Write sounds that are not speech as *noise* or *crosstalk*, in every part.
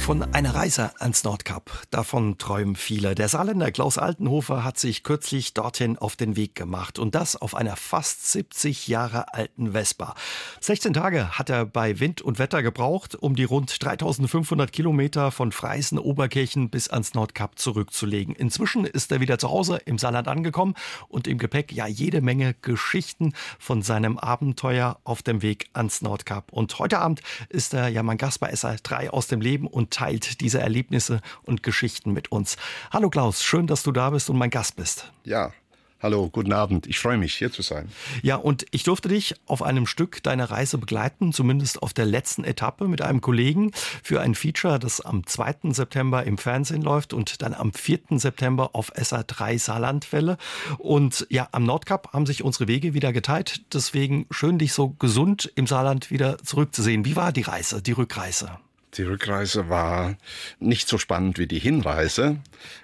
Von einer Reise ans Nordkap. Davon träumen viele. Der Saarländer Klaus Altenhofer hat sich kürzlich dorthin auf den Weg gemacht. Und das auf einer fast 70 Jahre alten Vespa. 16 Tage hat er bei Wind und Wetter gebraucht, um die rund 3500 Kilometer von Freisen Oberkirchen bis ans Nordkap zurückzulegen. Inzwischen ist er wieder zu Hause im Saarland angekommen und im Gepäck ja jede Menge Geschichten von seinem Abenteuer auf dem Weg ans Nordkap. Und heute Abend ist er ja mein Gast bei SR3 aus dem Leben und teilt diese Erlebnisse und Geschichten mit uns. Hallo Klaus, schön, dass du da bist und mein Gast bist. Ja, Hallo, guten Abend. Ich freue mich, hier zu sein. Ja, und ich durfte dich auf einem Stück deiner Reise begleiten, zumindest auf der letzten Etappe mit einem Kollegen für ein Feature, das am 2. September im Fernsehen läuft und dann am 4. September auf SA3 Saarlandwelle. Und ja, am Nordkap haben sich unsere Wege wieder geteilt. Deswegen schön, dich so gesund im Saarland wieder zurückzusehen. Wie war die Reise, die Rückreise? Die Rückreise war nicht so spannend wie die Hinreise,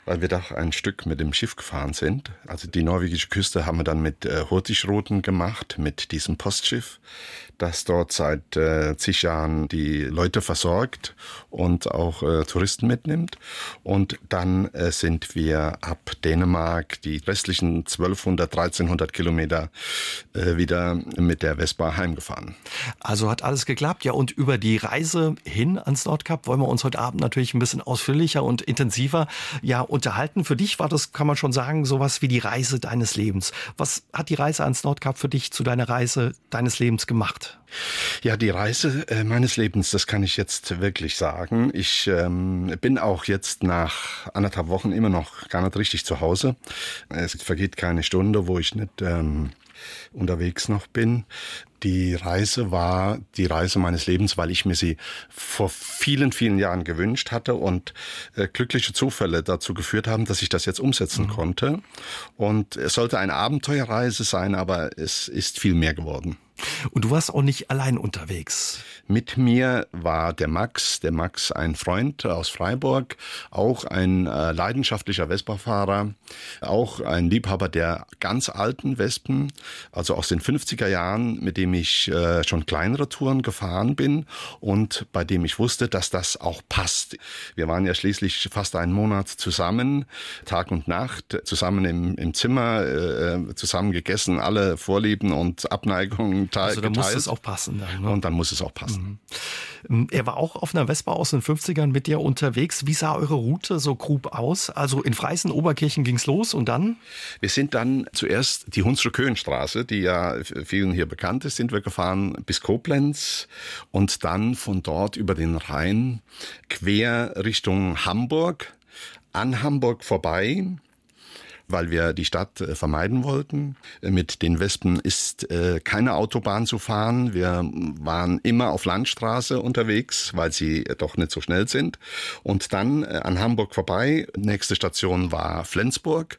weil wir doch ein Stück mit dem Schiff gefahren sind. Also die norwegische Küste haben wir dann mit äh, gemacht, mit diesem Postschiff, das dort seit äh, zig Jahren die Leute versorgt und auch äh, Touristen mitnimmt. Und dann äh, sind wir ab Dänemark die restlichen 1200, 1300 Kilometer äh, wieder mit der Vespa heimgefahren. Also hat alles geklappt, ja. Und über die Reise hin ans Nordkap wollen wir uns heute Abend natürlich ein bisschen ausführlicher und intensiver ja unterhalten. Für dich war das, kann man schon sagen, sowas wie die Reise deines Lebens. Was hat die Reise ans Nordkap für dich zu deiner Reise deines Lebens gemacht? Ja, die Reise äh, meines Lebens, das kann ich jetzt wirklich sagen. Ich ähm, bin auch jetzt nach anderthalb Wochen immer noch gar nicht richtig zu Hause. Es vergeht keine Stunde, wo ich nicht ähm, unterwegs noch bin. Die Reise war die Reise meines Lebens, weil ich mir sie vor vielen, vielen Jahren gewünscht hatte und äh, glückliche Zufälle dazu geführt haben, dass ich das jetzt umsetzen mhm. konnte. Und es sollte eine Abenteuerreise sein, aber es ist viel mehr geworden. Und du warst auch nicht allein unterwegs. Mit mir war der Max, der Max ein Freund aus Freiburg, auch ein äh, leidenschaftlicher Vespa-Fahrer, auch ein Liebhaber der ganz alten Wespen, also aus den 50er Jahren, mit dem ich äh, schon kleinere Touren gefahren bin und bei dem ich wusste, dass das auch passt. Wir waren ja schließlich fast einen Monat zusammen, Tag und Nacht, zusammen im, im Zimmer, äh, zusammen gegessen, alle Vorlieben und Abneigungen geteilt. Also da muss es auch passen. Dann, ne? Und dann muss es auch passen. Mhm. Er war auch auf einer Vespa aus den 50ern mit dir unterwegs. Wie sah eure Route so grob aus? Also in Freisen, Oberkirchen ging's los und dann? Wir sind dann zuerst die Hunsrück Köhenstraße, die ja vielen hier bekannt ist, sind wir gefahren bis Koblenz und dann von dort über den Rhein quer Richtung Hamburg, an Hamburg vorbei weil wir die Stadt äh, vermeiden wollten. Mit den Wespen ist äh, keine Autobahn zu fahren. Wir waren immer auf Landstraße unterwegs, weil sie doch nicht so schnell sind. Und dann äh, an Hamburg vorbei. Nächste Station war Flensburg.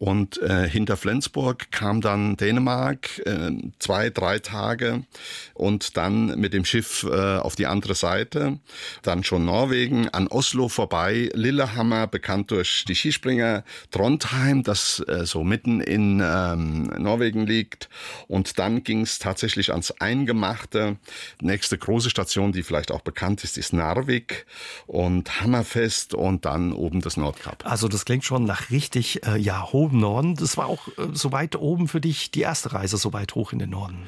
Und äh, hinter Flensburg kam dann Dänemark, äh, zwei, drei Tage und dann mit dem Schiff äh, auf die andere Seite. Dann schon Norwegen, an Oslo vorbei, Lillehammer, bekannt durch die Skispringer, Trondheim, das äh, so mitten in ähm, Norwegen liegt. Und dann ging es tatsächlich ans Eingemachte. Nächste große Station, die vielleicht auch bekannt ist, ist Narvik und Hammerfest und dann oben das Nordkap. Also das klingt schon nach richtig äh, ja, oben Norden. Das war auch äh, so weit oben für dich die erste Reise so weit hoch in den Norden.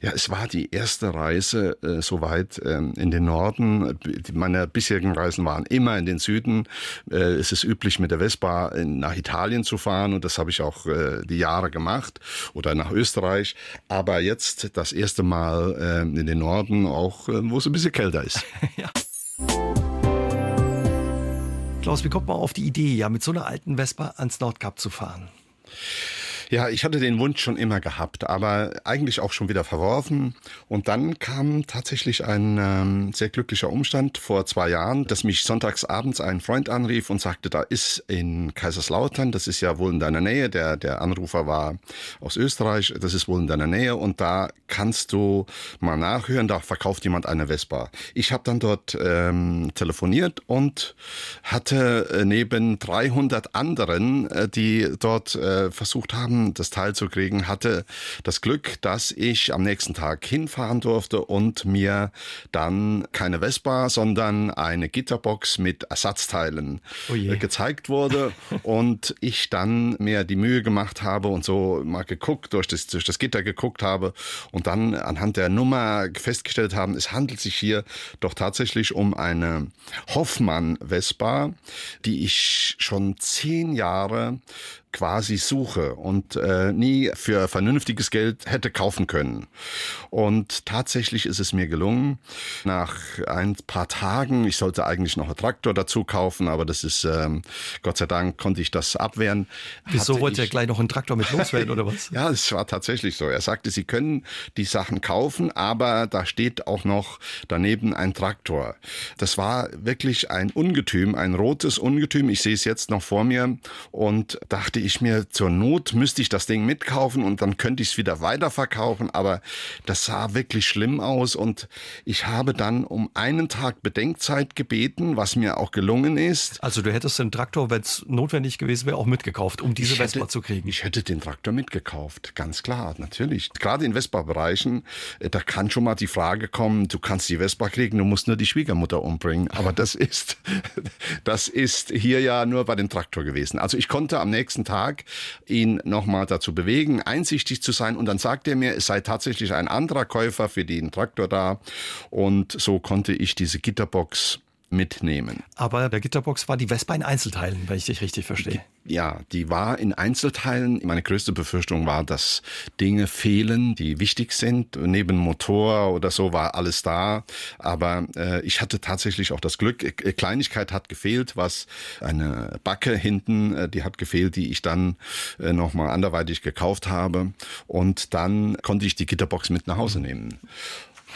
Ja, es war die erste Reise äh, so weit ähm, in den Norden. Meine bisherigen Reisen waren immer in den Süden. Äh, es ist üblich, mit der Vespa nach Italien zu fahren und das habe ich auch äh, die Jahre gemacht oder nach Österreich. Aber jetzt das erste Mal äh, in den Norden, auch äh, wo es ein bisschen kälter ist. *laughs* ja. Klaus, wie kommt man auf die Idee, ja mit so einer alten Vespa ans Nordkap zu fahren? Ja, ich hatte den Wunsch schon immer gehabt, aber eigentlich auch schon wieder verworfen. Und dann kam tatsächlich ein ähm, sehr glücklicher Umstand vor zwei Jahren, dass mich sonntags abends ein Freund anrief und sagte, da ist in Kaiserslautern, das ist ja wohl in deiner Nähe, der, der Anrufer war aus Österreich, das ist wohl in deiner Nähe und da kannst du mal nachhören, da verkauft jemand eine Vespa. Ich habe dann dort ähm, telefoniert und hatte neben 300 anderen, äh, die dort äh, versucht haben, haben, das Teil zu kriegen, hatte das Glück, dass ich am nächsten Tag hinfahren durfte und mir dann keine Vespa, sondern eine Gitterbox mit Ersatzteilen oh gezeigt wurde *laughs* und ich dann mir die Mühe gemacht habe und so mal geguckt, durch das, durch das Gitter geguckt habe und dann anhand der Nummer festgestellt haben, es handelt sich hier doch tatsächlich um eine Hoffmann Vespa, die ich schon zehn Jahre quasi suche und äh, nie für vernünftiges Geld hätte kaufen können. Und tatsächlich ist es mir gelungen, nach ein paar Tagen, ich sollte eigentlich noch einen Traktor dazu kaufen, aber das ist, ähm, Gott sei Dank konnte ich das abwehren. Wieso wollte er gleich noch einen Traktor mit loswerden oder was? *laughs* ja, es war tatsächlich so. Er sagte, Sie können die Sachen kaufen, aber da steht auch noch daneben ein Traktor. Das war wirklich ein Ungetüm, ein rotes Ungetüm. Ich sehe es jetzt noch vor mir und dachte, ich mir, zur Not müsste ich das Ding mitkaufen und dann könnte ich es wieder weiterverkaufen, aber das sah wirklich schlimm aus und ich habe dann um einen Tag Bedenkzeit gebeten, was mir auch gelungen ist. Also du hättest den Traktor, wenn es notwendig gewesen wäre, auch mitgekauft, um diese Vespa zu kriegen. Ich hätte den Traktor mitgekauft, ganz klar, natürlich. Gerade in Vespa-Bereichen, äh, da kann schon mal die Frage kommen, du kannst die Vespa kriegen, du musst nur die Schwiegermutter umbringen. Aber das ist, *laughs* das ist hier ja nur bei dem Traktor gewesen. Also ich konnte am nächsten Tag ihn nochmal dazu bewegen, einsichtig zu sein. Und dann sagt er mir, es sei tatsächlich ein anderer Käufer für den Traktor da. Und so konnte ich diese Gitterbox mitnehmen. Aber der Gitterbox war die Vespa in Einzelteilen, wenn ich dich richtig verstehe. Ja, die war in Einzelteilen. Meine größte Befürchtung war, dass Dinge fehlen, die wichtig sind. Neben Motor oder so war alles da. Aber äh, ich hatte tatsächlich auch das Glück, äh, Kleinigkeit hat gefehlt, was eine Backe hinten, äh, die hat gefehlt, die ich dann äh, nochmal anderweitig gekauft habe. Und dann konnte ich die Gitterbox mit nach Hause nehmen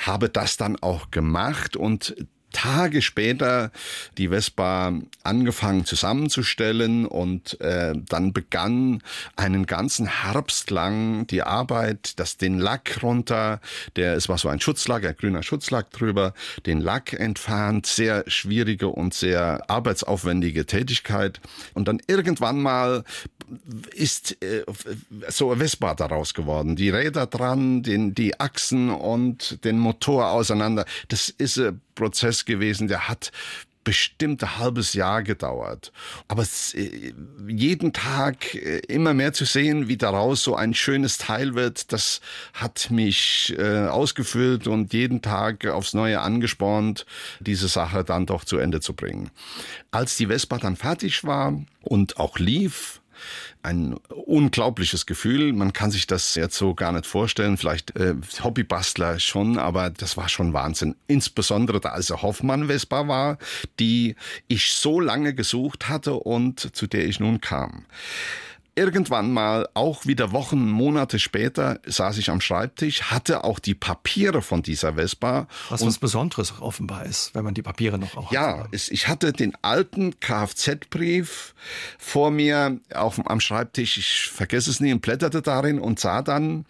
habe das dann auch gemacht und Tage später die Vespa angefangen zusammenzustellen und äh, dann begann einen ganzen Herbst lang die Arbeit, das den Lack runter, der es war so ein Schutzlack, ein grüner Schutzlack drüber, den Lack entfernt, sehr schwierige und sehr arbeitsaufwendige Tätigkeit. Und dann irgendwann mal ist äh, so Vespa daraus geworden, die Räder dran, den die Achsen und den Motor auseinander. Das ist ein Prozess gewesen, der hat bestimmt ein halbes Jahr gedauert. Aber äh, jeden Tag äh, immer mehr zu sehen, wie daraus so ein schönes Teil wird, das hat mich äh, ausgefüllt und jeden Tag aufs Neue angespornt, diese Sache dann doch zu Ende zu bringen. Als die Vespa dann fertig war und auch lief, ein unglaubliches Gefühl. Man kann sich das jetzt so gar nicht vorstellen. Vielleicht äh, Hobbybastler schon, aber das war schon Wahnsinn. Insbesondere da als Hoffmann Vespa war, die ich so lange gesucht hatte und zu der ich nun kam. Irgendwann mal, auch wieder Wochen, Monate später, saß ich am Schreibtisch, hatte auch die Papiere von dieser Vespa. Was was Besonderes offenbar ist, wenn man die Papiere noch auch ja, hat. Ja, ich hatte den alten Kfz-Brief vor mir auf, am Schreibtisch, ich vergesse es nie, und blätterte darin und sah dann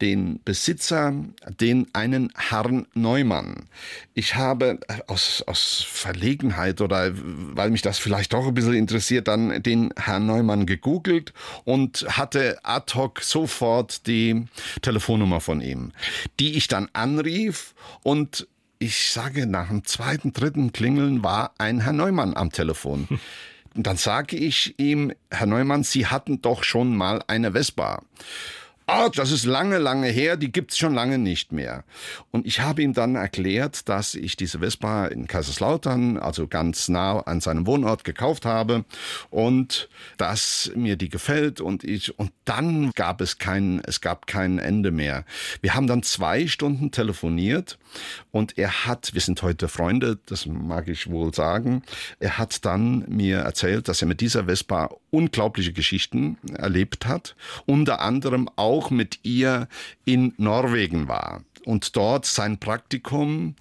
den Besitzer, den einen Herrn Neumann. Ich habe aus, aus Verlegenheit oder weil mich das vielleicht doch ein bisschen interessiert, dann den Herrn Neumann gegoogelt und hatte ad hoc sofort die Telefonnummer von ihm, die ich dann anrief und ich sage, nach dem zweiten, dritten Klingeln war ein Herr Neumann am Telefon. Und *laughs* dann sage ich ihm, Herr Neumann, Sie hatten doch schon mal eine Vespa. Ah, das ist lange, lange her, die gibt's schon lange nicht mehr. Und ich habe ihm dann erklärt, dass ich diese Vespa in Kaiserslautern, also ganz nah an seinem Wohnort, gekauft habe und dass mir die gefällt und ich, und dann gab es kein, es gab kein Ende mehr. Wir haben dann zwei Stunden telefoniert und er hat, wir sind heute Freunde, das mag ich wohl sagen, er hat dann mir erzählt, dass er mit dieser Vespa unglaubliche Geschichten erlebt hat, unter anderem auch mit ihr in Norwegen war. Und dort sein Praktikum,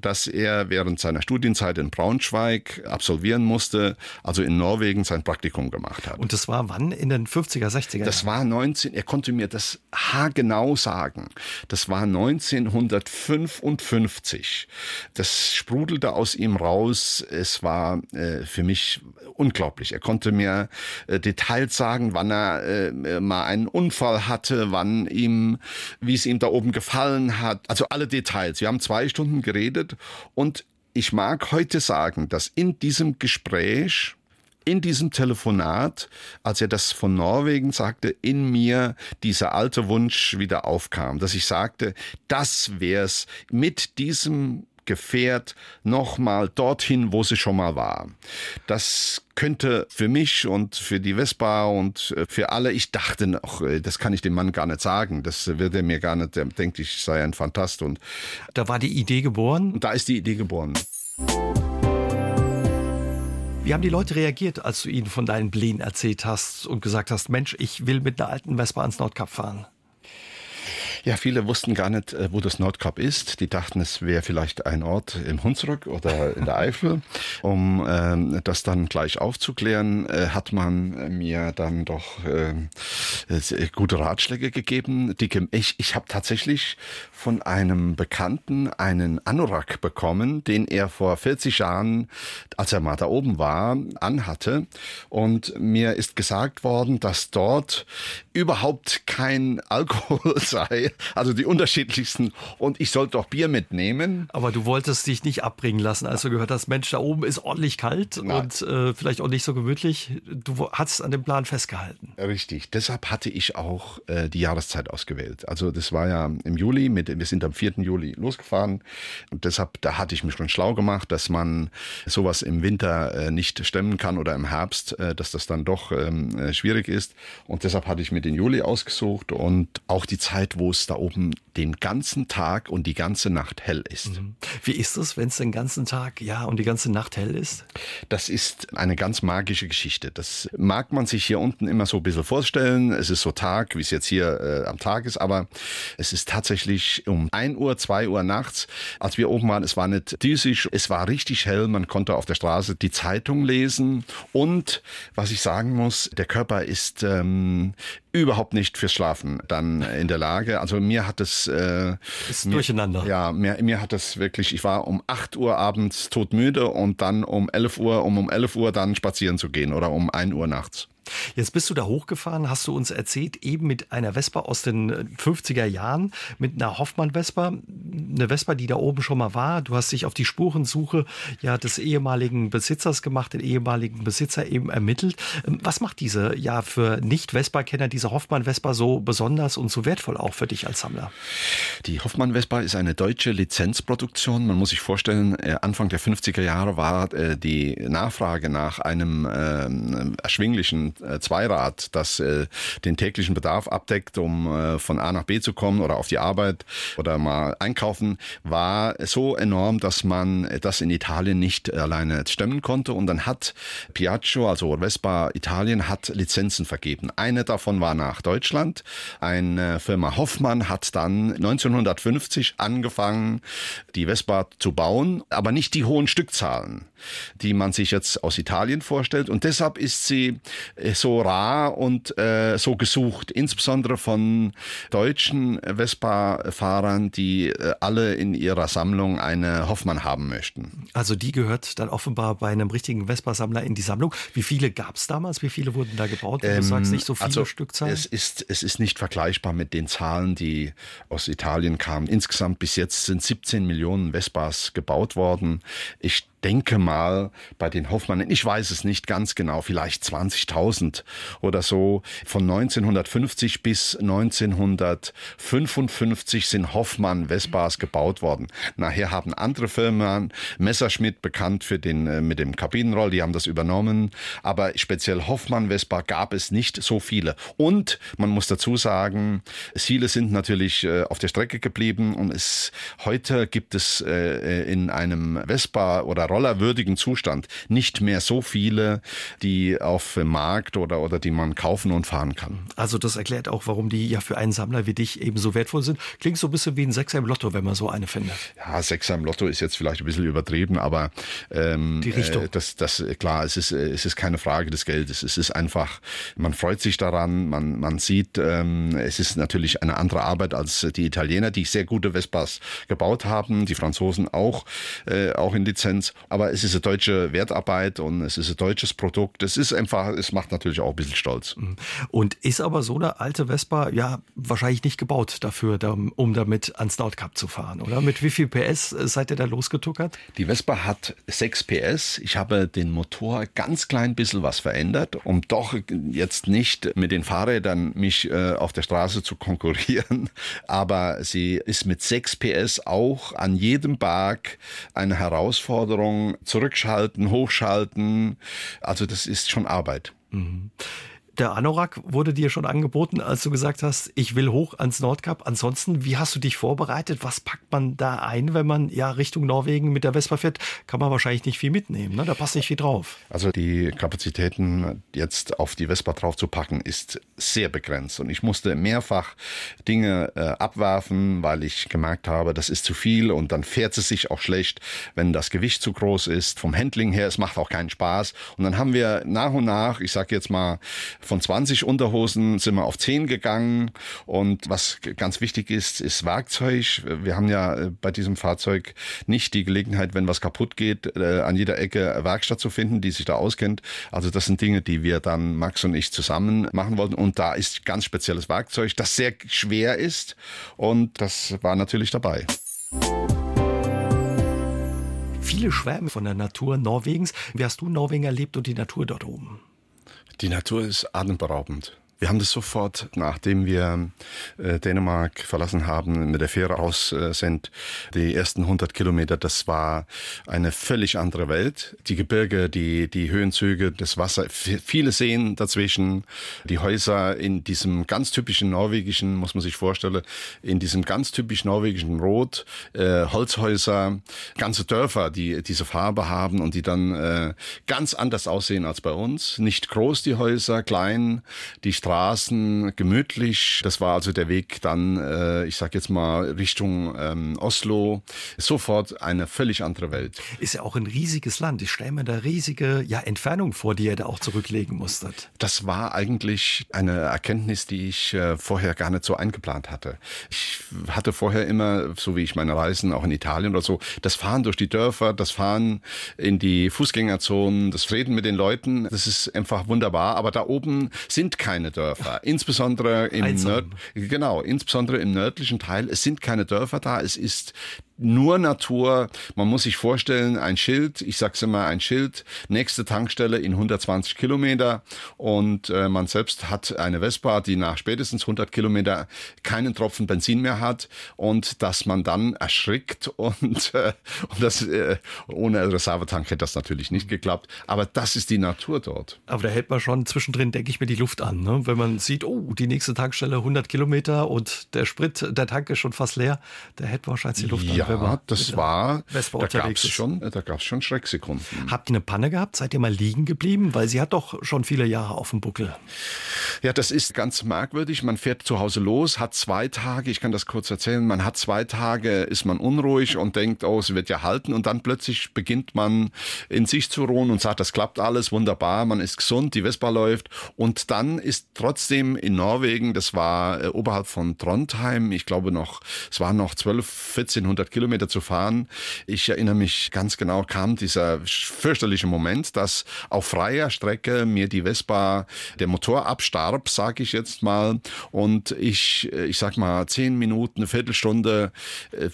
das er während seiner Studienzeit in Braunschweig absolvieren musste, also in Norwegen sein Praktikum gemacht hat. Und das war wann? In den 50er, 60er Jahren? Das war 19, er konnte mir das haargenau sagen. Das war 1955. Das sprudelte aus ihm raus. Es war äh, für mich unglaublich. Er konnte mir äh, Details sagen, wann er äh, mal einen Unfall hatte, wann ihm, wie es ihm da oben gefallen hat. Also alle Details. Wir haben zwei Stunden geredet und ich mag heute sagen, dass in diesem Gespräch in diesem Telefonat, als er das von Norwegen sagte, in mir dieser alte Wunsch wieder aufkam, dass ich sagte, das wär's mit diesem Gefährt nochmal dorthin, wo sie schon mal war. Das könnte für mich und für die Vespa und äh, für alle, ich dachte noch, äh, das kann ich dem Mann gar nicht sagen. Das wird er mir gar nicht, er denkt, ich sei ein Fantast. Und da war die Idee geboren? Und da ist die Idee geboren. Wie haben die Leute reagiert, als du ihnen von deinen Plänen erzählt hast und gesagt hast, Mensch, ich will mit einer alten Vespa ans Nordkap fahren? Ja, viele wussten gar nicht, äh, wo das Nordkap ist. Die dachten, es wäre vielleicht ein Ort im Hunsrück oder in der Eifel. Um ähm, das dann gleich aufzuklären, äh, hat man mir dann doch äh, gute Ratschläge gegeben. Ich ich habe tatsächlich von einem Bekannten einen Anorak bekommen, den er vor 40 Jahren, als er mal da oben war, anhatte. Und mir ist gesagt worden, dass dort überhaupt kein Alkohol *laughs* sei also die unterschiedlichsten. Und ich sollte auch Bier mitnehmen. Aber du wolltest dich nicht abbringen lassen, als du gehört hast, Mensch, da oben ist ordentlich kalt Nein. und äh, vielleicht auch nicht so gemütlich. Du hast an dem Plan festgehalten. Richtig. Deshalb hatte ich auch äh, die Jahreszeit ausgewählt. Also das war ja im Juli, mit, wir sind am 4. Juli losgefahren. Und deshalb, da hatte ich mich schon schlau gemacht, dass man sowas im Winter äh, nicht stemmen kann oder im Herbst, äh, dass das dann doch ähm, äh, schwierig ist. Und deshalb hatte ich mir den Juli ausgesucht und auch die Zeit, wo es es da oben den ganzen Tag und die ganze Nacht hell ist. Mhm. Wie ist es, wenn es den ganzen Tag, ja, und die ganze Nacht hell ist? Das ist eine ganz magische Geschichte. Das mag man sich hier unten immer so ein bisschen vorstellen. Es ist so Tag, wie es jetzt hier äh, am Tag ist, aber es ist tatsächlich um 1 Uhr, 2 Uhr nachts, als wir oben waren, es war nicht düsig, es war richtig hell, man konnte auf der Straße die Zeitung lesen und, was ich sagen muss, der Körper ist ähm, überhaupt nicht fürs Schlafen dann in der Lage. Also mir hat es äh, ist mir, durcheinander. Ja, mir, mir hat es wirklich. Ich war um 8 Uhr abends todmüde und dann um 11 Uhr, um um 11 Uhr dann spazieren zu gehen oder um 1 Uhr nachts. Jetzt bist du da hochgefahren, hast du uns erzählt, eben mit einer Vespa aus den 50er äh, Jahren, mit einer Hoffmann-Vespa, eine Vespa, die da oben schon mal war. Du hast dich auf die Spurensuche ja des ehemaligen Besitzers gemacht, den ehemaligen Besitzer eben ermittelt. Ähm, was macht diese ja für Nicht-Vespa-Kenner diese Hoffmann-Vespa so besonders und so wertvoll auch für dich als Sammler? Die Hoffmann-Vespa ist eine deutsche Lizenzproduktion. Man muss sich vorstellen, äh, Anfang der 50er Jahre war äh, die Nachfrage nach einem ähm, erschwinglichen Zweirad, das äh, den täglichen Bedarf abdeckt, um äh, von A nach B zu kommen oder auf die Arbeit oder mal einkaufen, war so enorm, dass man das in Italien nicht alleine stemmen konnte. Und dann hat Piaggio, also Vespa Italien, hat Lizenzen vergeben. Eine davon war nach Deutschland. Eine Firma Hoffmann hat dann 1950 angefangen, die Vespa zu bauen, aber nicht die hohen Stückzahlen, die man sich jetzt aus Italien vorstellt. Und deshalb ist sie so rar und äh, so gesucht, insbesondere von deutschen Vespa-Fahrern, die äh, alle in ihrer Sammlung eine Hoffmann haben möchten. Also die gehört dann offenbar bei einem richtigen Vespa-Sammler in die Sammlung. Wie viele gab es damals? Wie viele wurden da gebaut? Ähm, du sagst nicht so viele also Stückzahlen. Es ist, es ist nicht vergleichbar mit den Zahlen, die aus Italien kamen. Insgesamt bis jetzt sind 17 Millionen Vespas gebaut worden. Ich denke mal bei den Hoffmann, ich weiß es nicht ganz genau, vielleicht 20.000 oder so. Von 1950 bis 1955 sind Hoffmann Vespas gebaut worden. Nachher haben andere Firmen, Messerschmidt bekannt für den äh, mit dem Kabinenroll, die haben das übernommen, aber speziell Hoffmann Vespa gab es nicht so viele. Und man muss dazu sagen, viele sind natürlich äh, auf der Strecke geblieben und es heute gibt es äh, in einem Vespa oder rollerwürdigen Zustand nicht mehr so viele, die auf dem Markt oder, oder die man kaufen und fahren kann. Also das erklärt auch, warum die ja für einen Sammler wie dich eben so wertvoll sind. Klingt so ein bisschen wie ein Sechser im Lotto, wenn man so eine findet. Ja, Sechser im Lotto ist jetzt vielleicht ein bisschen übertrieben, aber ähm, die Richtung. Äh, das, das, klar, es ist, es ist keine Frage des Geldes. Es ist einfach, man freut sich daran, man, man sieht, ähm, es ist natürlich eine andere Arbeit als die Italiener, die sehr gute Vespas gebaut haben, die Franzosen auch, äh, auch in Lizenz. Aber es ist eine deutsche Wertarbeit und es ist ein deutsches Produkt. Es ist einfach, es macht natürlich auch ein bisschen stolz. Mhm. Und ist aber so eine alte Vespa ja wahrscheinlich nicht gebaut dafür, um damit ans Nordkap zu fahren, oder? Mit wie viel PS seid ihr da losgetuckert? Die Vespa hat 6 PS. Ich habe den Motor ganz klein bisschen was verändert, um doch jetzt nicht mit den Fahrrädern mich äh, auf der Straße zu konkurrieren. *laughs* Aber sie ist mit 6 PS auch an jedem Berg eine Herausforderung. Zurückschalten, hochschalten. Also das ist schon Arbeit. Mhm. Der Anorak wurde dir schon angeboten, als du gesagt hast, ich will hoch ans Nordkap. Ansonsten, wie hast du dich vorbereitet? Was packt man da ein, wenn man ja Richtung Norwegen mit der Vespa fährt? Kann man wahrscheinlich nicht viel mitnehmen. Ne? Da passt nicht viel drauf. Also die Kapazitäten jetzt auf die Vespa drauf zu packen, ist sehr begrenzt. Und ich musste mehrfach Dinge äh, abwerfen, weil ich gemerkt habe, das ist zu viel und dann fährt es sich auch schlecht, wenn das Gewicht zu groß ist. Vom Handling her, es macht auch keinen Spaß. Und dann haben wir nach und nach, ich sage jetzt mal, von 20 Unterhosen sind wir auf 10 gegangen. Und was ganz wichtig ist, ist Werkzeug. Wir haben ja äh, bei diesem Fahrzeug nicht die Gelegenheit, wenn was kaputt geht, äh, an jeder Ecke Werkstatt zu finden, die sich da auskennt. Also das sind Dinge, die wir dann Max und ich zusammen machen wollten. Und da ist ganz spezielles Werkzeug, das sehr schwer ist. Und das war natürlich dabei. Viele schwärmen von der Natur Norwegens. Wie hast du Norwegen erlebt und die Natur dort oben? Die Natur ist atemberaubend. Wir haben das sofort, nachdem wir äh, Dänemark verlassen haben, mit der Fähre raus äh, sind, die ersten 100 Kilometer, das war eine völlig andere Welt. Die Gebirge, die, die Höhenzüge, das Wasser, viele Seen dazwischen, die Häuser in diesem ganz typischen norwegischen, muss man sich vorstellen, in diesem ganz typisch norwegischen Rot, äh, Holzhäuser, ganze Dörfer, die diese Farbe haben und die dann äh, ganz anders aussehen als bei uns. Nicht groß die Häuser, klein, die Straßen Straßen, gemütlich. Das war also der Weg dann, äh, ich sag jetzt mal, Richtung ähm, Oslo. Sofort eine völlig andere Welt. Ist ja auch ein riesiges Land. Ich stelle mir da riesige ja, Entfernung vor, die ihr da auch zurücklegen musstet. Das war eigentlich eine Erkenntnis, die ich äh, vorher gar nicht so eingeplant hatte. Ich hatte vorher immer, so wie ich meine Reisen auch in Italien oder so, das Fahren durch die Dörfer, das Fahren in die Fußgängerzonen, das Reden mit den Leuten, das ist einfach wunderbar. Aber da oben sind keine Dörfer. Dörfer, insbesondere im Nord genau, insbesondere im nördlichen Teil. Es sind keine Dörfer da, es ist nur Natur. Man muss sich vorstellen, ein Schild, ich sag's immer, ein Schild, nächste Tankstelle in 120 Kilometer und äh, man selbst hat eine Vespa, die nach spätestens 100 Kilometer keinen Tropfen Benzin mehr hat und dass man dann erschrickt *laughs* und, äh, und das äh, ohne Reservetank hätte das natürlich nicht geklappt. Aber das ist die Natur dort. Aber da hält man schon zwischendrin, denke ich mir, die Luft an, ne? wenn man sieht, oh, die nächste Tankstelle 100 Kilometer und der Sprit, der Tank ist schon fast leer, da hält man wahrscheinlich die Luft ja. an ja, das war, da gab es schon, da gab's schon Schrecksekunden. Habt ihr eine Panne gehabt? Seid ihr mal liegen geblieben? Weil sie hat doch schon viele Jahre auf dem Buckel. Ja, das ist ganz merkwürdig. Man fährt zu Hause los, hat zwei Tage, ich kann das kurz erzählen, man hat zwei Tage, ist man unruhig und denkt, oh, sie wird ja halten und dann plötzlich beginnt man in sich zu ruhen und sagt, das klappt alles wunderbar, man ist gesund, die Vespa läuft und dann ist trotzdem in Norwegen, das war äh, oberhalb von Trondheim, ich glaube noch, es waren noch 12, 1400 Kilometer zu fahren. Ich erinnere mich ganz genau, kam dieser fürchterliche Moment, dass auf freier Strecke mir die Vespa, der Motor abstarb, sage ich jetzt mal, und ich, ich sag mal, zehn Minuten, eine Viertelstunde äh,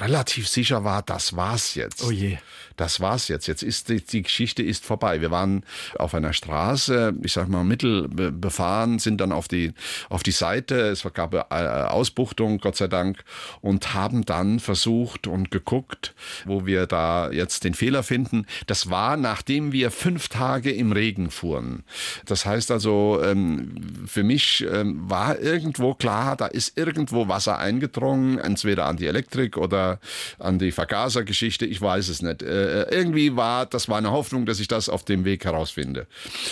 relativ sicher war, das war's jetzt. Oh je das war's jetzt. Jetzt ist die, die, Geschichte ist vorbei. Wir waren auf einer Straße, ich sag mal mittel befahren, sind dann auf die auf die Seite. Es gab äh, Ausbuchtung, Gott sei Dank, und haben dann versucht und geguckt, wo wir da jetzt den Fehler finden. Das war, nachdem wir fünf Tage im Regen fuhren. Das heißt also, ähm, für mich ähm, war irgendwo klar, da ist irgendwo Wasser eingedrungen, entweder an die Elektrik oder an die Vergasergeschichte, ich weiß es nicht. Äh, irgendwie war, das war eine Hoffnung, dass ich das auf dem Weg herausfinde.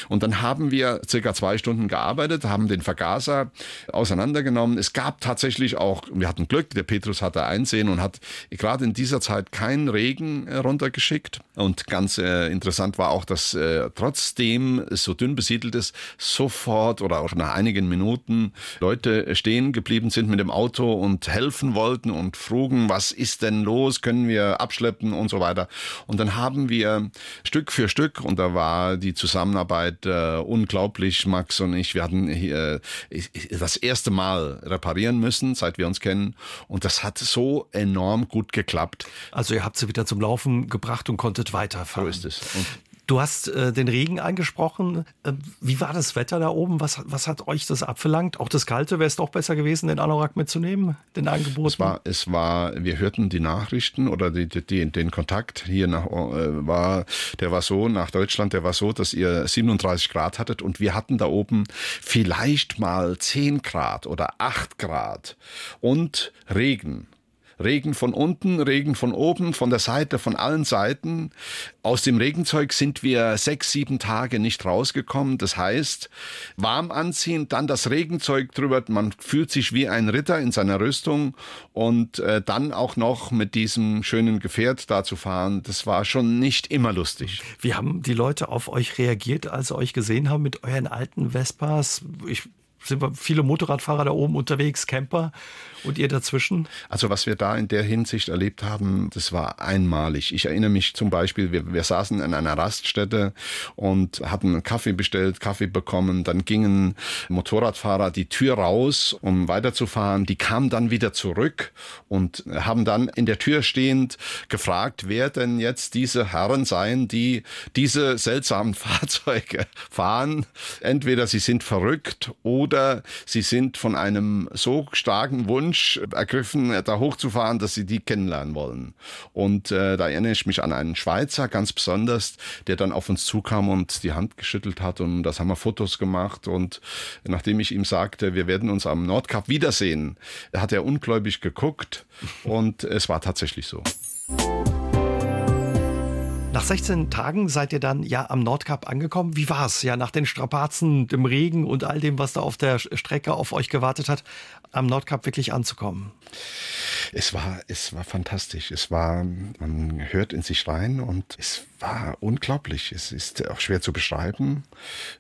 Und dann haben wir circa zwei Stunden gearbeitet, haben den Vergaser auseinandergenommen. Es gab tatsächlich auch, wir hatten Glück, der Petrus hatte Einsehen und hat gerade in dieser Zeit keinen Regen äh, runtergeschickt. Und ganz äh, interessant war auch, dass äh, trotzdem so dünn besiedelt ist, sofort oder auch nach einigen Minuten Leute stehen geblieben sind mit dem Auto und helfen wollten und frugen, was ist denn los, können wir abschleppen und so weiter. Und dann haben wir Stück für Stück, und da war die Zusammenarbeit äh, unglaublich, Max und ich, wir hatten hier, äh, das erste Mal reparieren müssen, seit wir uns kennen. Und das hat so enorm gut geklappt. Also ihr habt sie wieder zum Laufen gebracht und konntet weiterfahren. So ist es. Und Du hast äh, den Regen angesprochen. Äh, wie war das Wetter da oben? Was, was hat euch das abverlangt? Auch das Kalte wäre es doch besser gewesen, den Anorak mitzunehmen, den Angebot. Es war, es war, wir hörten die Nachrichten oder die, die, den Kontakt hier nach, äh, war, der war so nach Deutschland, der war so, dass ihr 37 Grad hattet und wir hatten da oben vielleicht mal 10 Grad oder 8 Grad und Regen. Regen von unten, Regen von oben, von der Seite, von allen Seiten. Aus dem Regenzeug sind wir sechs, sieben Tage nicht rausgekommen. Das heißt, warm anziehen, dann das Regenzeug drüber. Man fühlt sich wie ein Ritter in seiner Rüstung und äh, dann auch noch mit diesem schönen Gefährt da zu fahren. Das war schon nicht immer lustig. Wie haben die Leute auf euch reagiert, als sie euch gesehen haben mit euren alten Vespas? Ich sind wir viele Motorradfahrer da oben unterwegs, Camper und ihr dazwischen? Also was wir da in der Hinsicht erlebt haben, das war einmalig. Ich erinnere mich zum Beispiel, wir, wir saßen in einer Raststätte und hatten einen Kaffee bestellt, Kaffee bekommen. Dann gingen Motorradfahrer die Tür raus, um weiterzufahren. Die kamen dann wieder zurück und haben dann in der Tür stehend gefragt, wer denn jetzt diese Herren seien, die diese seltsamen *laughs* Fahrzeuge fahren. Entweder sie sind verrückt oder sie sind von einem so starken Wunsch ergriffen, da hochzufahren, dass sie die kennenlernen wollen. Und äh, da erinnere ich mich an einen Schweizer ganz besonders, der dann auf uns zukam und die Hand geschüttelt hat und das haben wir Fotos gemacht und nachdem ich ihm sagte, wir werden uns am Nordkap wiedersehen, hat er ungläubig geguckt und es war tatsächlich so. Nach 16 Tagen seid ihr dann ja am Nordkap angekommen. Wie war's? Ja, nach den Strapazen, dem Regen und all dem, was da auf der Strecke auf euch gewartet hat, am Nordkap wirklich anzukommen. Es war, es war fantastisch. Es war, man hört in sich rein und es war unglaublich. Es ist auch schwer zu beschreiben.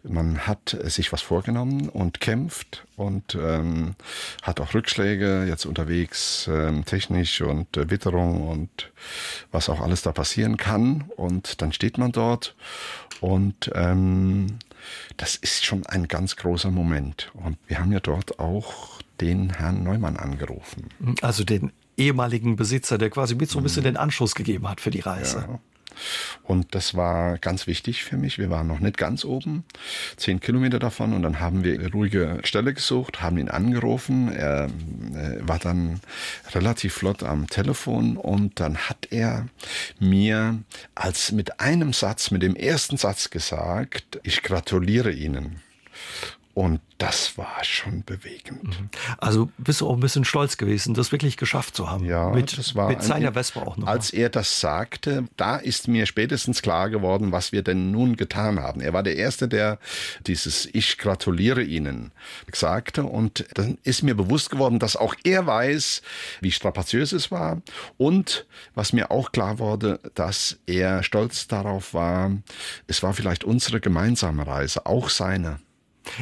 Man hat sich was vorgenommen und kämpft und ähm, hat auch Rückschläge jetzt unterwegs, ähm, technisch und äh, Witterung und was auch alles da passieren kann. Und dann steht man dort und ähm, das ist schon ein ganz großer Moment. Und wir haben ja dort auch den Herrn Neumann angerufen. Also den ehemaligen Besitzer, der quasi mit so ein bisschen den Anschluss gegeben hat für die Reise. Ja. Und das war ganz wichtig für mich. Wir waren noch nicht ganz oben, zehn Kilometer davon. Und dann haben wir eine ruhige Stelle gesucht, haben ihn angerufen. Er äh, war dann relativ flott am Telefon und dann hat er mir als mit einem Satz, mit dem ersten Satz gesagt, ich gratuliere Ihnen. Und das war schon bewegend. Mhm. Also bist du auch ein bisschen stolz gewesen, das wirklich geschafft zu haben. Ja, mit, das war mit seiner Vespa auch noch. Als er das sagte, da ist mir spätestens klar geworden, was wir denn nun getan haben. Er war der Erste, der dieses Ich gratuliere Ihnen sagte. Und dann ist mir bewusst geworden, dass auch er weiß, wie strapaziös es war. Und was mir auch klar wurde, dass er stolz darauf war, es war vielleicht unsere gemeinsame Reise, auch seine.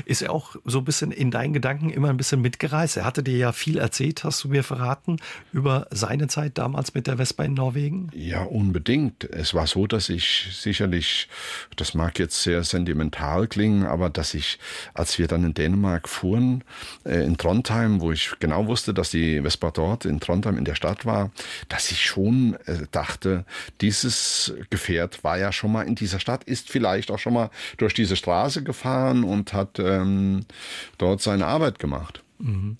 Ist er auch so ein bisschen in deinen Gedanken immer ein bisschen mitgereist? Er hatte dir ja viel erzählt, hast du mir verraten, über seine Zeit damals mit der Vespa in Norwegen? Ja, unbedingt. Es war so, dass ich sicherlich, das mag jetzt sehr sentimental klingen, aber dass ich, als wir dann in Dänemark fuhren, äh, in Trondheim, wo ich genau wusste, dass die Vespa dort in Trondheim in der Stadt war, dass ich schon äh, dachte, dieses Gefährt war ja schon mal in dieser Stadt, ist vielleicht auch schon mal durch diese Straße gefahren und hat ähm, dort seine Arbeit gemacht. Mhm.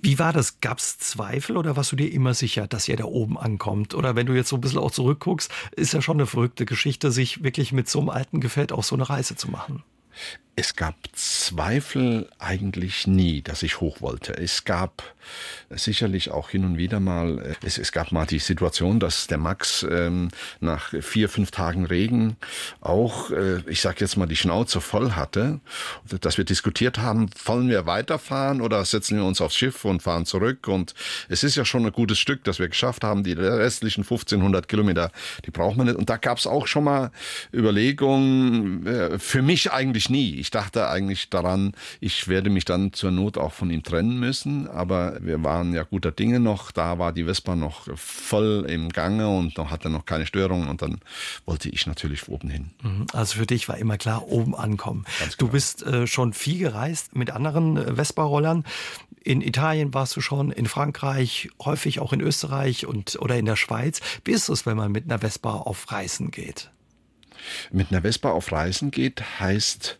Wie war das? Gab es Zweifel oder warst du dir immer sicher, dass ihr da oben ankommt? Oder wenn du jetzt so ein bisschen auch zurückguckst, ist ja schon eine verrückte Geschichte, sich wirklich mit so einem alten Gefährt auch so eine Reise zu machen. Es gab Zweifel eigentlich nie, dass ich hoch wollte. Es gab sicherlich auch hin und wieder mal, äh, es, es gab mal die Situation, dass der Max ähm, nach vier, fünf Tagen Regen auch, äh, ich sag jetzt mal, die Schnauze voll hatte, dass wir diskutiert haben, wollen wir weiterfahren oder setzen wir uns aufs Schiff und fahren zurück. Und es ist ja schon ein gutes Stück, das wir geschafft haben. Die restlichen 1500 Kilometer, die braucht man nicht. Und da gab es auch schon mal Überlegungen, äh, für mich eigentlich nie. Ich dachte eigentlich daran, ich werde mich dann zur Not auch von ihm trennen müssen, aber wir waren ja guter Dinge noch. Da war die Vespa noch voll im Gange und noch hatte noch keine Störungen und dann wollte ich natürlich oben hin. Mhm. Also für dich war immer klar, oben ankommen. Du bist äh, schon viel gereist mit anderen äh, Vespa-Rollern. In Italien warst du schon, in Frankreich, häufig auch in Österreich und oder in der Schweiz. Wie ist es, wenn man mit einer Vespa auf Reisen geht? Mit einer Vespa auf Reisen geht, heißt,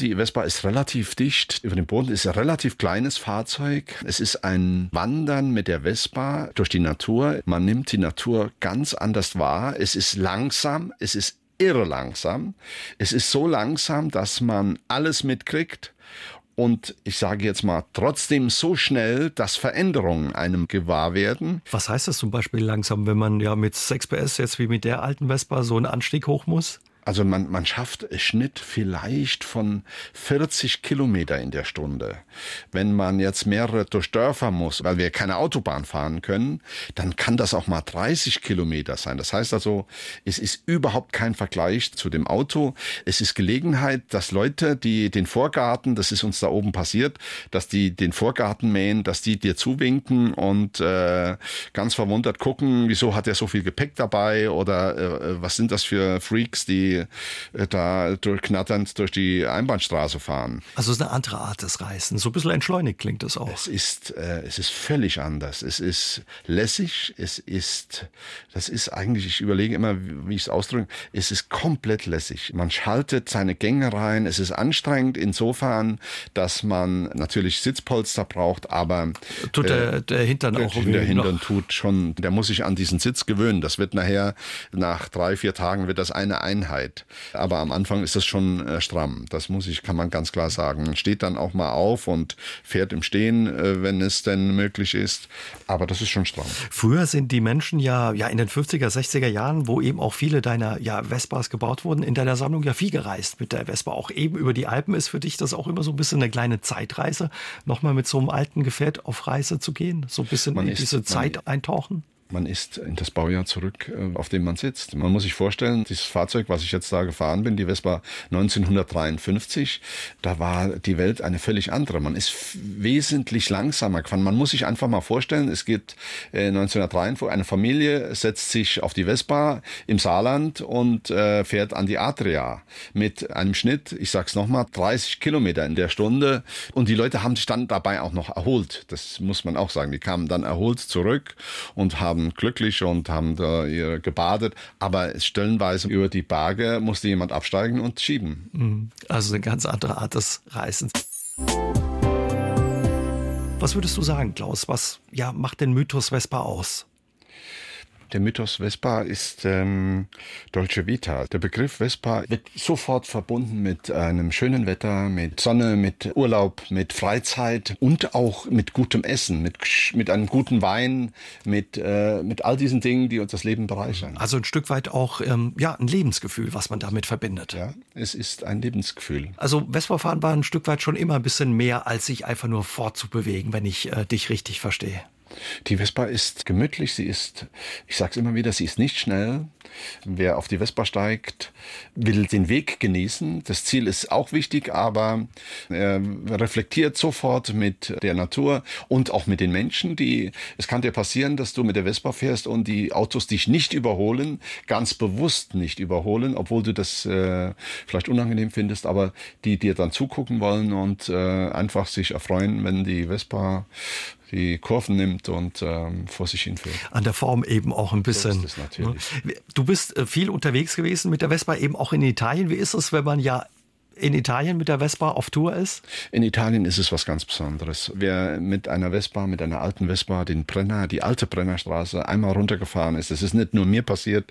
die Vespa ist relativ dicht über dem Boden, ist ein relativ kleines Fahrzeug. Es ist ein Wandern mit der Vespa durch die Natur. Man nimmt die Natur ganz anders wahr. Es ist langsam, es ist irre langsam. Es ist so langsam, dass man alles mitkriegt und ich sage jetzt mal trotzdem so schnell, dass Veränderungen einem gewahr werden. Was heißt das zum Beispiel langsam, wenn man ja mit 6 PS jetzt wie mit der alten Vespa so einen Anstieg hoch muss? Also man, man schafft Schnitt vielleicht von 40 Kilometer in der Stunde. Wenn man jetzt mehrere durch Dörfer muss, weil wir keine Autobahn fahren können, dann kann das auch mal 30 Kilometer sein. Das heißt also, es ist überhaupt kein Vergleich zu dem Auto. Es ist Gelegenheit, dass Leute, die den Vorgarten, das ist uns da oben passiert, dass die den Vorgarten mähen, dass die dir zuwinken und äh, ganz verwundert gucken, wieso hat er so viel Gepäck dabei oder äh, was sind das für Freaks, die äh, da durchknatternd durch die Einbahnstraße fahren. Also es ist eine andere Art des Reisen. So ein bisschen entschleunigt klingt das auch. Es ist, äh, es ist völlig anders. Es ist lässig. Es ist, das ist eigentlich, ich überlege immer, wie ich es ausdrücke, es ist komplett lässig. Man schaltet seine Gänge rein. Es ist anstrengend insofern, dass man natürlich Sitzpolster braucht, aber tut der, äh, der Hintern auch Der Hintern tut schon, der muss sich an diesen Sitz gewöhnen. Das wird nachher, nach drei, vier Tagen wird das eine Einheit. Zeit. Aber am Anfang ist das schon äh, stramm. Das muss ich, kann man ganz klar sagen. Man steht dann auch mal auf und fährt im Stehen, äh, wenn es denn möglich ist. Aber das ist schon stramm. Früher sind die Menschen ja, ja in den 50er, 60er Jahren, wo eben auch viele deiner ja, Vespas gebaut wurden, in deiner Sammlung ja viel gereist mit der Vespa. Auch eben über die Alpen ist für dich das auch immer so ein bisschen eine kleine Zeitreise, nochmal mit so einem alten Gefährt auf Reise zu gehen, so ein bisschen man in ist, diese Zeit eintauchen? Man ist in das Baujahr zurück, äh, auf dem man sitzt. Man muss sich vorstellen, dieses Fahrzeug, was ich jetzt da gefahren bin, die Vespa 1953, da war die Welt eine völlig andere. Man ist wesentlich langsamer gefahren. Man muss sich einfach mal vorstellen, es geht 1953, äh, eine Familie setzt sich auf die Vespa im Saarland und äh, fährt an die Adria mit einem Schnitt, ich sag's nochmal, 30 Kilometer in der Stunde. Und die Leute haben sich dann dabei auch noch erholt. Das muss man auch sagen. Die kamen dann erholt zurück und haben waren glücklich und haben da ihr gebadet. Aber stellenweise über die Berge musste jemand absteigen und schieben. Mhm. Also eine ganz andere Art des Reisens. Was würdest du sagen, Klaus? Was ja, macht den Mythos Vespa aus? Der Mythos Vespa ist ähm, Dolce Vita. Der Begriff Vespa wird sofort verbunden mit einem schönen Wetter, mit Sonne, mit Urlaub, mit Freizeit und auch mit gutem Essen, mit, mit einem guten Wein, mit, äh, mit all diesen Dingen, die uns das Leben bereichern. Also ein Stück weit auch ähm, ja, ein Lebensgefühl, was man damit verbindet. Ja, es ist ein Lebensgefühl. Also Vespa-Fahren war ein Stück weit schon immer ein bisschen mehr, als sich einfach nur fortzubewegen, wenn ich äh, dich richtig verstehe. Die Vespa ist gemütlich, sie ist, ich sage es immer wieder, sie ist nicht schnell. Wer auf die Vespa steigt, will den Weg genießen. Das Ziel ist auch wichtig, aber er reflektiert sofort mit der Natur und auch mit den Menschen. Die, es kann dir passieren, dass du mit der Vespa fährst und die Autos dich nicht überholen, ganz bewusst nicht überholen, obwohl du das äh, vielleicht unangenehm findest, aber die dir dann zugucken wollen und äh, einfach sich erfreuen, wenn die Vespa die Kurven nimmt und ähm, vor sich hinfährt. An der Form eben auch ein bisschen. So ist natürlich. Du bist äh, viel unterwegs gewesen mit der Vespa, eben auch in Italien. Wie ist es, wenn man ja in Italien mit der Vespa auf Tour ist? In Italien ist es was ganz Besonderes. Wer mit einer Vespa, mit einer alten Vespa den Brenner, die alte Brennerstraße einmal runtergefahren ist, das ist nicht nur mir passiert,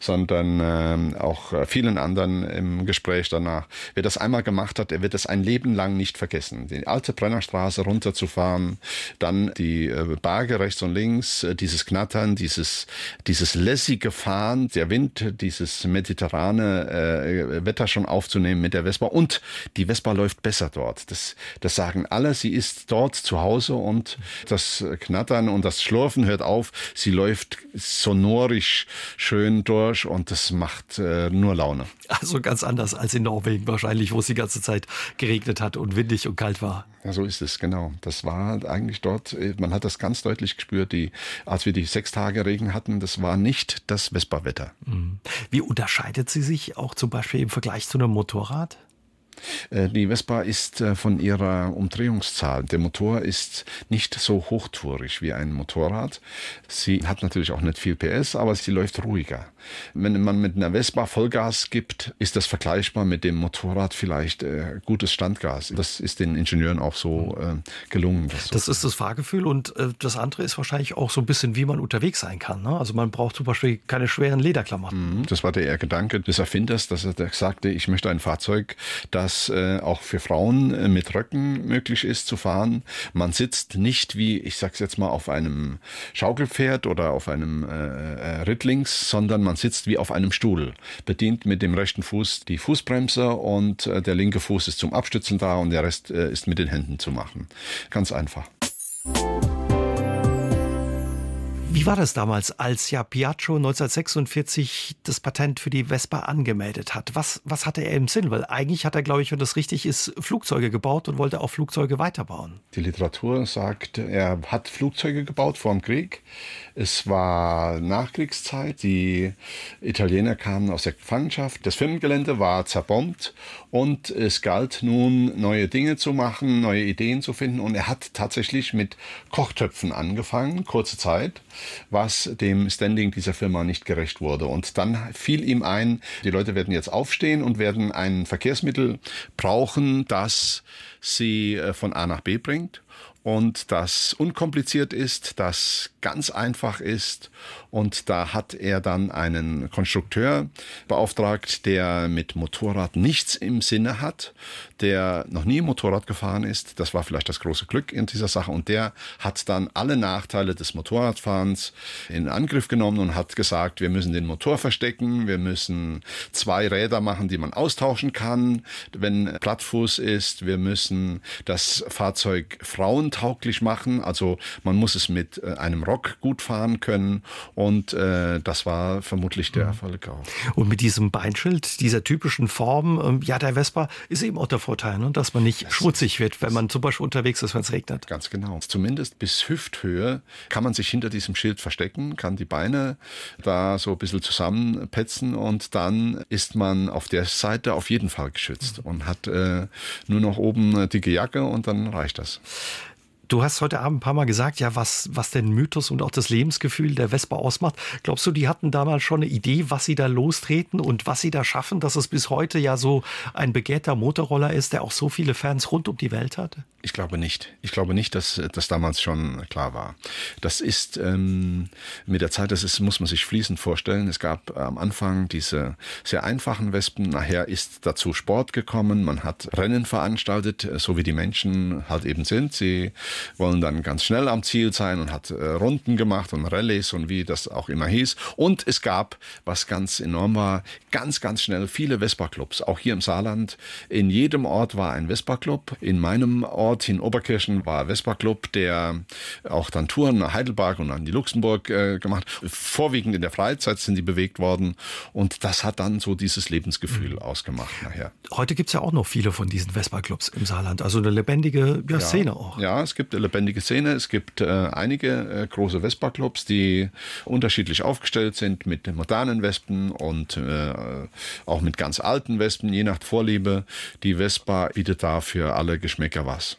sondern ähm, auch vielen anderen im Gespräch danach. Wer das einmal gemacht hat, der wird das ein Leben lang nicht vergessen. Die alte Brennerstraße runterzufahren, dann die äh, Berge rechts und links, äh, dieses Knattern, dieses, dieses lässige Fahren, der Wind, dieses mediterrane äh, Wetter schon aufzunehmen mit der Vespa. Und die Vespa läuft besser dort. Das, das sagen alle. Sie ist dort zu Hause und das Knattern und das Schlurfen hört auf. Sie läuft sonorisch schön durch und das macht äh, nur Laune. Also ganz anders als in Norwegen wahrscheinlich, wo es die ganze Zeit geregnet hat und windig und kalt war. Ja, so ist es, genau. Das war eigentlich dort, man hat das ganz deutlich gespürt, die, als wir die sechs Tage Regen hatten, das war nicht das Vespa-Wetter. Mhm. Wie unterscheidet sie sich auch zum Beispiel im Vergleich zu einem Motorrad? Äh, die Vespa ist äh, von ihrer Umdrehungszahl. Der Motor ist nicht so hochtourig wie ein Motorrad. Sie hat natürlich auch nicht viel PS, aber sie läuft ruhiger. Wenn man mit einer Vespa Vollgas gibt, ist das vergleichbar mit dem Motorrad vielleicht äh, gutes Standgas. Das ist den Ingenieuren auch so äh, gelungen. Das, so das ist das Fahrgefühl und äh, das andere ist wahrscheinlich auch so ein bisschen, wie man unterwegs sein kann. Ne? Also man braucht zum Beispiel keine schweren Lederklamotten. Mhm, das war der Gedanke des Erfinders, dass er sagte, ich möchte ein Fahrzeug, das das äh, auch für Frauen äh, mit Röcken möglich ist zu fahren. Man sitzt nicht wie, ich sag's jetzt mal, auf einem Schaukelpferd oder auf einem äh, äh, Rittlings, sondern man sitzt wie auf einem Stuhl, bedient mit dem rechten Fuß die Fußbremse und äh, der linke Fuß ist zum Abstützen da und der Rest äh, ist mit den Händen zu machen. Ganz einfach. Wie war das damals, als ja Piaggio 1946 das Patent für die Vespa angemeldet hat? Was, was hatte er im Sinn? Weil eigentlich hat er, glaube ich, wenn das richtig ist, Flugzeuge gebaut und wollte auch Flugzeuge weiterbauen. Die Literatur sagt, er hat Flugzeuge gebaut vor dem Krieg. Es war Nachkriegszeit. Die Italiener kamen aus der Gefangenschaft. Das Firmengelände war zerbombt und es galt nun, neue Dinge zu machen, neue Ideen zu finden. Und er hat tatsächlich mit Kochtöpfen angefangen, kurze Zeit was dem Standing dieser Firma nicht gerecht wurde. Und dann fiel ihm ein, die Leute werden jetzt aufstehen und werden ein Verkehrsmittel brauchen, das sie äh, von A nach B bringt und das unkompliziert ist, das ganz einfach ist. Und da hat er dann einen Konstrukteur beauftragt, der mit Motorrad nichts im Sinne hat, der noch nie Motorrad gefahren ist. Das war vielleicht das große Glück in dieser Sache. Und der hat dann alle Nachteile des Motorradfahrens in Angriff genommen und hat gesagt, wir müssen den Motor verstecken, wir müssen zwei Räder machen, die man austauschen kann, wenn Plattfuß ist. Wir müssen das Fahrzeug frauentauglich machen. Also man muss es mit äh, einem Rock gut fahren können. Und äh, das war vermutlich der mhm. Erfolg auch. Und mit diesem Beinschild, dieser typischen Form, ähm, ja, der Vespa ist eben auch der Vorteil, ne? dass man nicht das schmutzig wird, wenn man zum Beispiel unterwegs ist, wenn es regnet. Ganz genau. Zumindest bis Hüfthöhe kann man sich hinter diesem Schild verstecken, kann die Beine da so ein bisschen zusammenpetzen und dann ist man auf der Seite auf jeden Fall geschützt mhm. und hat äh, nur noch oben eine dicke Jacke und dann reicht das. Du hast heute Abend ein paar Mal gesagt, ja, was, was den Mythos und auch das Lebensgefühl der Vespa ausmacht. Glaubst du, die hatten damals schon eine Idee, was sie da lostreten und was sie da schaffen, dass es bis heute ja so ein begehrter Motorroller ist, der auch so viele Fans rund um die Welt hat? Ich glaube nicht. Ich glaube nicht, dass das damals schon klar war. Das ist ähm, mit der Zeit, das ist, muss man sich fließend vorstellen. Es gab am Anfang diese sehr einfachen Wespen. Nachher ist dazu Sport gekommen. Man hat Rennen veranstaltet, so wie die Menschen halt eben sind. Sie wollen dann ganz schnell am Ziel sein und hat äh, Runden gemacht und Rallyes und wie das auch immer hieß. Und es gab, was ganz enorm war, ganz, ganz schnell viele Vespa-Clubs. Auch hier im Saarland. In jedem Ort war ein Vespa-Club. In meinem Ort in Oberkirchen war ein Vespa-Club, der auch dann Touren nach Heidelberg und an die Luxemburg äh, gemacht. Vorwiegend in der Freizeit sind die bewegt worden. Und das hat dann so dieses Lebensgefühl mhm. ausgemacht nachher. Heute gibt es ja auch noch viele von diesen Vespa-Clubs im Saarland. Also eine lebendige ja, ja, Szene auch. Ja, es gibt eine lebendige Szene. Es gibt äh, einige äh, große Vespa-Clubs, die unterschiedlich aufgestellt sind mit modernen Wespen und äh, auch mit ganz alten Wespen, je nach Vorliebe. Die Vespa bietet da für alle Geschmäcker was.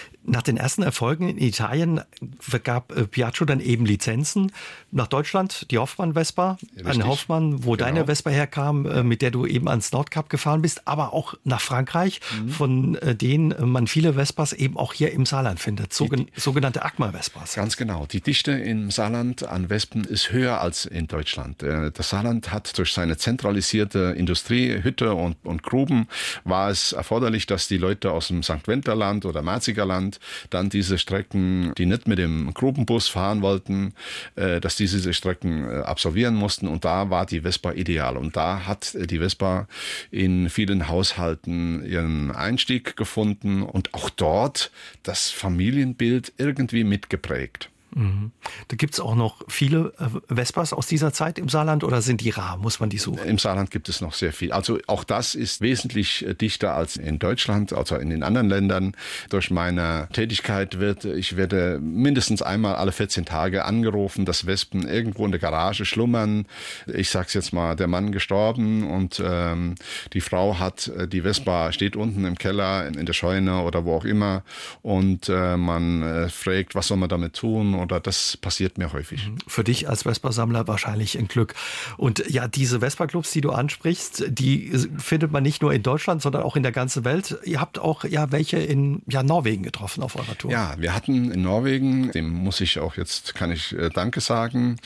Nach den ersten Erfolgen in Italien vergab äh, Piaggio dann eben Lizenzen nach Deutschland, die Hoffmann Vespa, an Hoffmann, wo genau. deine Vespa herkam, äh, mit der du eben ans Nordkap gefahren bist, aber auch nach Frankreich, mhm. von äh, denen man viele Vespas eben auch hier im Saarland findet, Sogen die, sogenannte Akma-Vespas. Ganz genau. Die Dichte im Saarland an Wespen ist höher als in Deutschland. Das Saarland hat durch seine zentralisierte Industrie, Hütte und, und Gruben, war es erforderlich, dass die Leute aus dem St. Wenterland oder Marzigerland dann diese Strecken, die nicht mit dem Grubenbus fahren wollten, dass die diese Strecken absolvieren mussten. Und da war die Vespa ideal. Und da hat die Vespa in vielen Haushalten ihren Einstieg gefunden und auch dort das Familienbild irgendwie mitgeprägt. Mhm. Da gibt es auch noch viele äh, Vespas aus dieser Zeit im Saarland oder sind die rar? Muss man die suchen? Im Saarland gibt es noch sehr viel. Also auch das ist wesentlich äh, dichter als in Deutschland, also in den anderen Ländern. Durch meine Tätigkeit wird, ich werde mindestens einmal alle 14 Tage angerufen, dass Wespen irgendwo in der Garage schlummern. Ich sag's jetzt mal, der Mann gestorben und ähm, die Frau hat äh, die Vespa steht unten im Keller, in, in der Scheune oder wo auch immer und äh, man äh, fragt, was soll man damit tun? Oder das passiert mir häufig. Mhm. Für dich als Vespa-Sammler wahrscheinlich ein Glück. Und ja, diese Vespa-Clubs, die du ansprichst, die findet man nicht nur in Deutschland, sondern auch in der ganzen Welt. Ihr habt auch ja welche in ja, Norwegen getroffen auf eurer Tour. Ja, wir hatten in Norwegen, dem muss ich auch jetzt, kann ich äh, Danke sagen,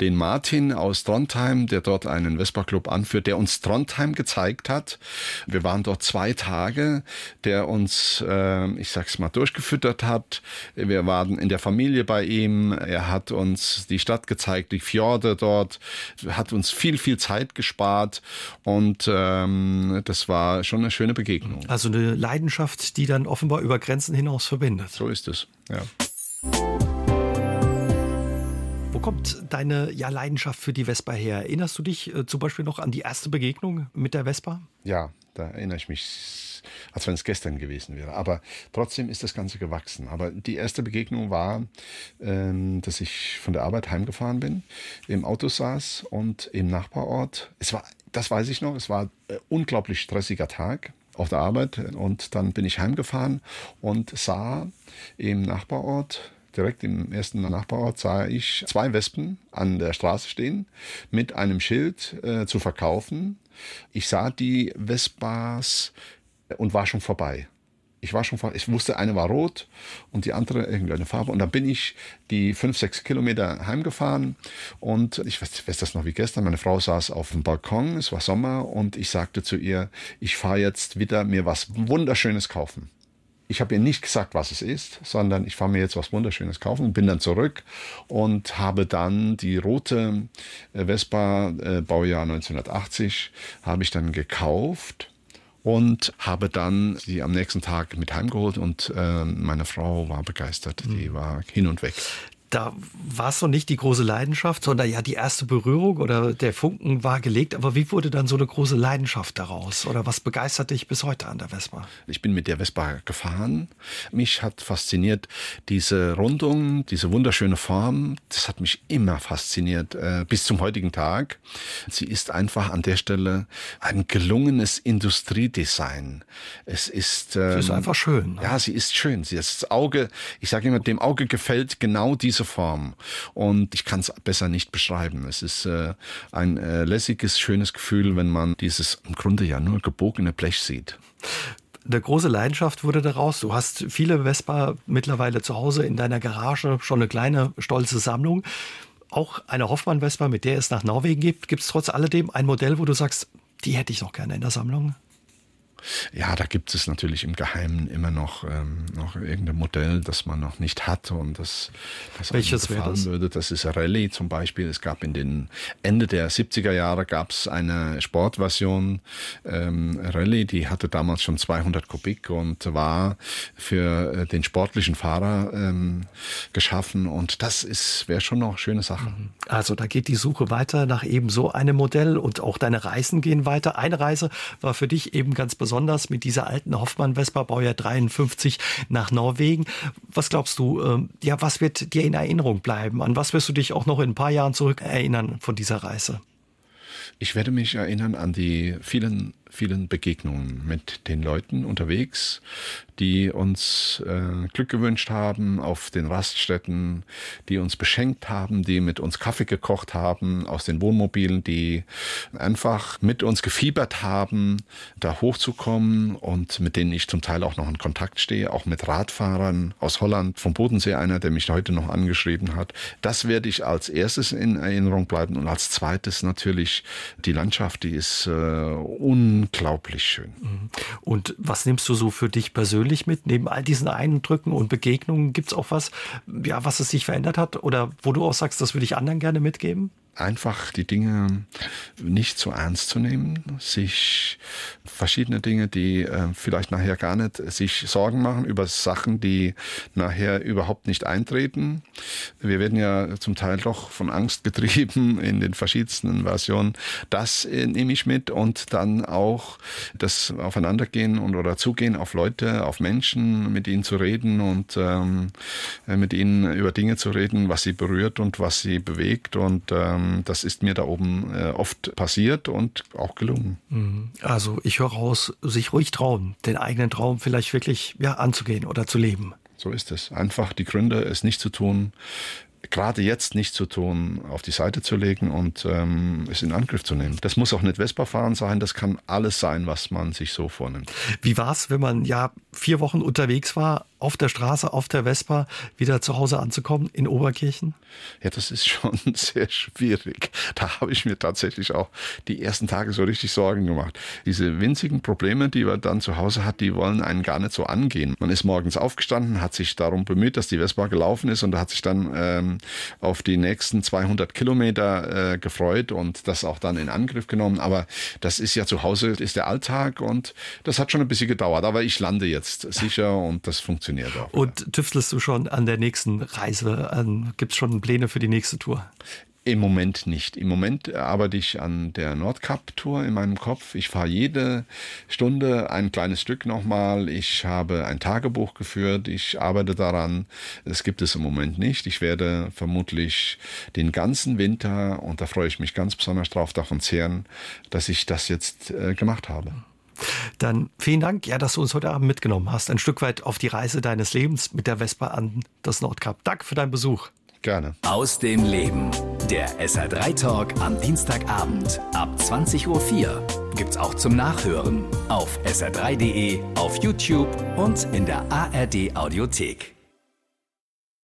den Martin aus Trondheim, der dort einen Vespa-Club anführt, der uns Trondheim gezeigt hat. Wir waren dort zwei Tage, der uns, äh, ich sag's mal, durchgefüttert hat. Wir waren in der Familie bei ihm ihm. Er hat uns die Stadt gezeigt, die Fjorde dort, hat uns viel, viel Zeit gespart und ähm, das war schon eine schöne Begegnung. Also eine Leidenschaft, die dann offenbar über Grenzen hinaus verbindet. So ist es, ja. Wo kommt deine ja, Leidenschaft für die Vespa her? Erinnerst du dich äh, zum Beispiel noch an die erste Begegnung mit der Vespa? Ja, da erinnere ich mich als wenn es gestern gewesen wäre. Aber trotzdem ist das Ganze gewachsen. Aber die erste Begegnung war, ähm, dass ich von der Arbeit heimgefahren bin, im Auto saß und im Nachbarort, es war, das weiß ich noch, es war ein unglaublich stressiger Tag auf der Arbeit und dann bin ich heimgefahren und sah im Nachbarort direkt im ersten Nachbarort sah ich zwei Wespen an der Straße stehen mit einem Schild äh, zu verkaufen. Ich sah die Vespas und war schon vorbei. Ich war schon, ich wusste, eine war rot und die andere irgendeine Farbe. Und dann bin ich die fünf, sechs Kilometer heimgefahren und ich weiß, weiß das noch wie gestern. Meine Frau saß auf dem Balkon, es war Sommer und ich sagte zu ihr, ich fahre jetzt wieder mir was Wunderschönes kaufen. Ich habe ihr nicht gesagt, was es ist, sondern ich fahre mir jetzt was Wunderschönes kaufen, bin dann zurück und habe dann die rote äh, Vespa, äh, Baujahr 1980, habe ich dann gekauft und habe dann sie am nächsten Tag mit heimgeholt und äh, meine Frau war begeistert. Die mhm. war hin und weg da war es noch nicht die große Leidenschaft, sondern ja die erste Berührung oder der Funken war gelegt. Aber wie wurde dann so eine große Leidenschaft daraus? Oder was begeistert dich bis heute an der Vespa? Ich bin mit der Vespa gefahren. Mich hat fasziniert diese Rundung, diese wunderschöne Form. Das hat mich immer fasziniert äh, bis zum heutigen Tag. Sie ist einfach an der Stelle ein gelungenes Industriedesign. Es ist, ähm, sie ist ähm, einfach schön. Ne? Ja, sie ist schön. Sie ist das Auge. Ich sage immer, dem Auge gefällt genau diese diese Form. Und ich kann es besser nicht beschreiben. Es ist äh, ein äh, lässiges, schönes Gefühl, wenn man dieses im Grunde ja nur gebogene Blech sieht eine große Leidenschaft wurde daraus. Du hast viele Vespa mittlerweile zu Hause in deiner Garage, schon eine kleine, stolze Sammlung. Auch eine Hoffmann-Vespa, mit der es nach Norwegen gibt. Gibt es trotz alledem ein Modell, wo du sagst, die hätte ich noch gerne in der Sammlung? Ja, da gibt es natürlich im Geheimen immer noch, ähm, noch irgendein Modell, das man noch nicht hat und das, das Welches wäre das? würde. Das ist Rallye zum Beispiel. Es gab in den Ende der 70er Jahre gab es eine Sportversion ähm, Rallye, die hatte damals schon 200 Kubik und war für äh, den sportlichen Fahrer ähm, geschaffen und das ist wäre schon noch eine schöne Sache. Mhm. Also da geht die Suche weiter nach eben so einem Modell und auch deine Reisen gehen weiter. Eine Reise war für dich eben ganz besonders besonders mit dieser alten Hoffmann-Vespa, Baujahr 53, nach Norwegen. Was glaubst du, äh, ja, was wird dir in Erinnerung bleiben? An was wirst du dich auch noch in ein paar Jahren zurück erinnern von dieser Reise? Ich werde mich erinnern an die vielen vielen Begegnungen mit den Leuten unterwegs, die uns äh, Glück gewünscht haben auf den Raststätten, die uns beschenkt haben, die mit uns Kaffee gekocht haben aus den Wohnmobilen, die einfach mit uns gefiebert haben, da hochzukommen und mit denen ich zum Teil auch noch in Kontakt stehe, auch mit Radfahrern aus Holland, vom Bodensee einer, der mich heute noch angeschrieben hat. Das werde ich als erstes in Erinnerung bleiben und als zweites natürlich die Landschaft, die ist äh, unglaublich schön. Mhm. Und was nimmst du so für dich persönlich mit? Neben all diesen Eindrücken und Begegnungen gibt es auch was, ja, was es sich verändert hat oder wo du auch sagst, das würde ich anderen gerne mitgeben? Einfach die Dinge nicht so ernst zu nehmen, sich verschiedene Dinge, die äh, vielleicht nachher gar nicht sich Sorgen machen über Sachen, die nachher überhaupt nicht eintreten. Wir werden ja zum Teil doch von Angst getrieben *laughs* in den verschiedensten Versionen. Das äh, nehme ich mit und dann auch das Aufeinandergehen und oder zugehen auf Leute, auf Menschen, mit ihnen zu reden und ähm, mit ihnen über Dinge zu reden, was sie berührt und was sie bewegt und ähm, das ist mir da oben äh, oft passiert und auch gelungen. Mhm. Also ich höre raus, sich ruhig trauen, den eigenen Traum vielleicht wirklich ja, anzugehen oder zu leben. So ist es. Einfach die Gründe, es nicht zu tun, gerade jetzt nicht zu tun, auf die Seite zu legen und ähm, es in Angriff zu nehmen. Das muss auch nicht Vespa-Fahren sein, das kann alles sein, was man sich so vornimmt. Wie war es, wenn man ja vier Wochen unterwegs war, auf der Straße, auf der Vespa, wieder zu Hause anzukommen in Oberkirchen? Ja, das ist schon *laughs* sehr schwierig. Da habe ich mir tatsächlich auch die ersten Tage so richtig Sorgen gemacht. Diese winzigen Probleme, die man dann zu Hause hat, die wollen einen gar nicht so angehen. Man ist morgens aufgestanden, hat sich darum bemüht, dass die Vespa gelaufen ist und hat sich dann ähm, auf die nächsten 200 Kilometer äh, gefreut und das auch dann in Angriff genommen. Aber das ist ja zu Hause, ist der Alltag und das hat schon ein bisschen gedauert. Aber ich lande jetzt sicher und das funktioniert funktioniert auch. Und tüftelst du schon an der nächsten Reise? Gibt es schon Pläne für die nächste Tour? Im Moment nicht. Im Moment arbeite ich an der Nordkap-Tour in meinem Kopf. Ich fahre jede Stunde ein kleines Stück nochmal. Ich habe ein Tagebuch geführt. Ich arbeite daran. Das gibt es im Moment nicht. Ich werde vermutlich den ganzen Winter, und da freue ich mich ganz besonders drauf, davon zehren, dass ich das jetzt äh, gemacht habe. Dann vielen Dank, ja, dass du uns heute Abend mitgenommen hast. Ein Stück weit auf die Reise deines Lebens mit der Vespa an das Nordkap. Danke für deinen Besuch. Gerne. Aus dem Leben. Der SR3 Talk am Dienstagabend ab 20.04 Uhr. Gibt's auch zum Nachhören auf sr3.de, auf YouTube und in der ARD Audiothek.